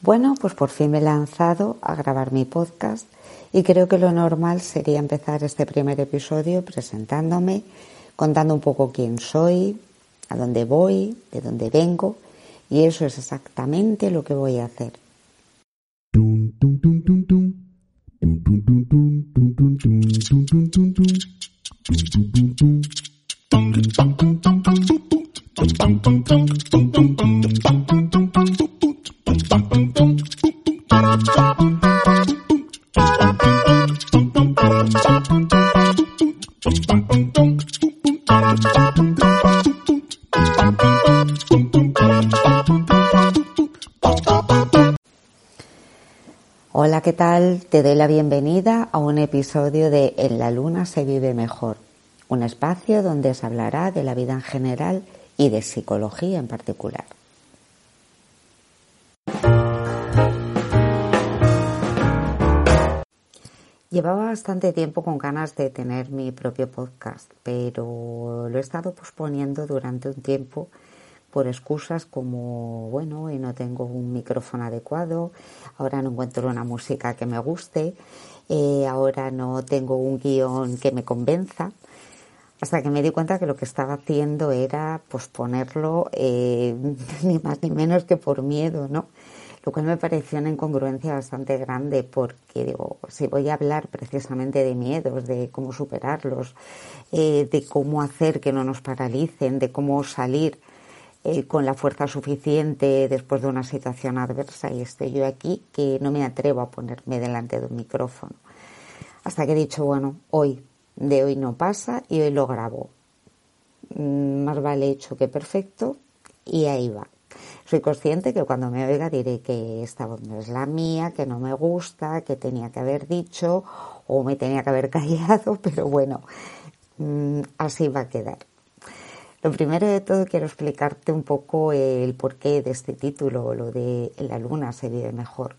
Bueno, pues por fin me he lanzado a grabar mi podcast y creo que lo normal sería empezar este primer episodio presentándome, contando un poco quién soy, a dónde voy, de dónde vengo y eso es exactamente lo que voy a hacer. Hola, ¿qué tal? Te doy la bienvenida a un episodio de En la Luna se vive mejor, un espacio donde se hablará de la vida en general y de psicología en particular. Llevaba bastante tiempo con ganas de tener mi propio podcast, pero lo he estado posponiendo durante un tiempo por excusas como, bueno, y no tengo un micrófono adecuado, ahora no encuentro una música que me guste, eh, ahora no tengo un guion que me convenza, hasta que me di cuenta que lo que estaba haciendo era posponerlo eh, ni más ni menos que por miedo, ¿no? Lo cual me pareció una incongruencia bastante grande porque digo, si voy a hablar precisamente de miedos, de cómo superarlos, eh, de cómo hacer que no nos paralicen, de cómo salir eh, con la fuerza suficiente después de una situación adversa y estoy yo aquí que no me atrevo a ponerme delante de un micrófono. Hasta que he dicho, bueno, hoy, de hoy no pasa y hoy lo grabo. Mm, más vale hecho que perfecto y ahí va. Soy consciente que cuando me oiga diré que esta voz no es la mía, que no me gusta, que tenía que haber dicho o me tenía que haber callado, pero bueno, mm, así va a quedar. Lo primero de todo quiero explicarte un poco el porqué de este título, lo de la luna se vive mejor.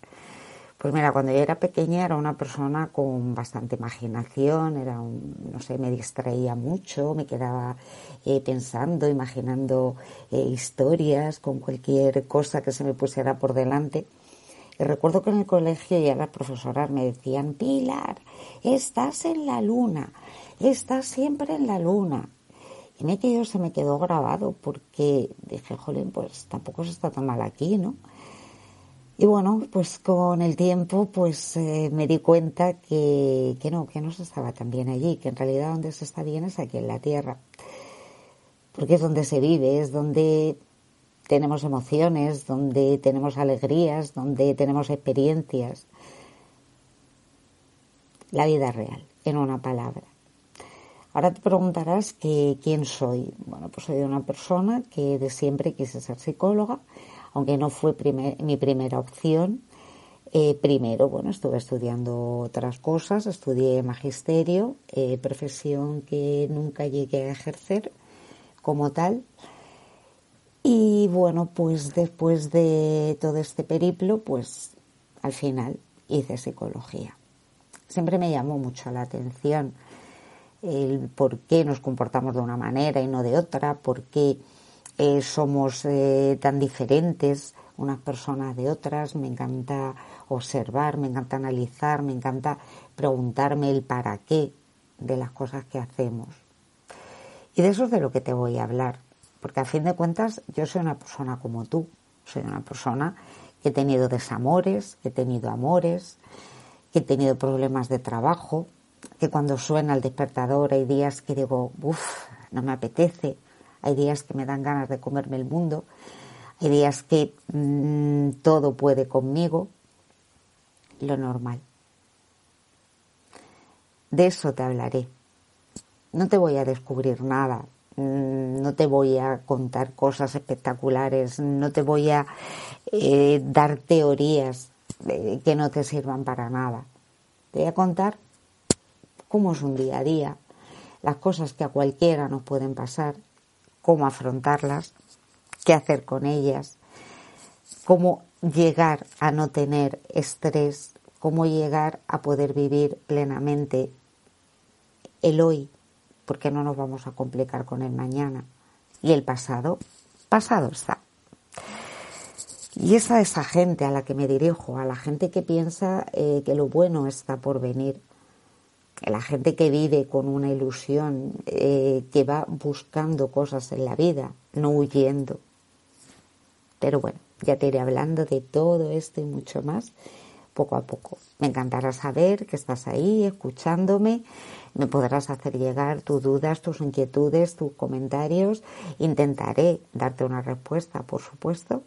Pues mira, cuando yo era pequeña era una persona con bastante imaginación, era no sé, me distraía mucho, me quedaba eh, pensando, imaginando eh, historias con cualquier cosa que se me pusiera por delante. Y recuerdo que en el colegio ya las profesoras me decían, Pilar, estás en la luna, estás siempre en la luna. Me quedó, se me quedó grabado porque dije, jolín, pues tampoco se está tan mal aquí, ¿no? Y bueno, pues con el tiempo pues eh, me di cuenta que, que no, que no se estaba tan bien allí, que en realidad donde se está bien es aquí en la Tierra. Porque es donde se vive, es donde tenemos emociones, donde tenemos alegrías, donde tenemos experiencias. La vida real, en una palabra. Ahora te preguntarás que quién soy. Bueno, pues soy una persona que de siempre quise ser psicóloga, aunque no fue mi primera opción. Eh, primero, bueno, estuve estudiando otras cosas, estudié magisterio, eh, profesión que nunca llegué a ejercer como tal. Y bueno, pues después de todo este periplo, pues al final hice psicología. Siempre me llamó mucho la atención el por qué nos comportamos de una manera y no de otra, por qué eh, somos eh, tan diferentes unas personas de otras, me encanta observar, me encanta analizar, me encanta preguntarme el para qué de las cosas que hacemos. Y de eso es de lo que te voy a hablar, porque a fin de cuentas yo soy una persona como tú, soy una persona que he tenido desamores, que he tenido amores, que he tenido problemas de trabajo, que cuando suena el despertador hay días que digo, uff, no me apetece, hay días que me dan ganas de comerme el mundo, hay días que mm, todo puede conmigo, lo normal. De eso te hablaré. No te voy a descubrir nada, mm, no te voy a contar cosas espectaculares, no te voy a eh, dar teorías eh, que no te sirvan para nada. Te voy a contar cómo es un día a día, las cosas que a cualquiera nos pueden pasar, cómo afrontarlas, qué hacer con ellas, cómo llegar a no tener estrés, cómo llegar a poder vivir plenamente el hoy, porque no nos vamos a complicar con el mañana. Y el pasado, pasado está. Y es a esa gente a la que me dirijo, a la gente que piensa eh, que lo bueno está por venir, la gente que vive con una ilusión, eh, que va buscando cosas en la vida, no huyendo. Pero bueno, ya te iré hablando de todo esto y mucho más poco a poco. Me encantará saber que estás ahí escuchándome. Me podrás hacer llegar tus dudas, tus inquietudes, tus comentarios. Intentaré darte una respuesta, por supuesto.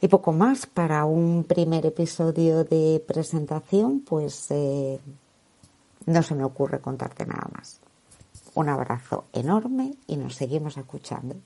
Y poco más para un primer episodio de presentación, pues eh, no se me ocurre contarte nada más. Un abrazo enorme y nos seguimos escuchando.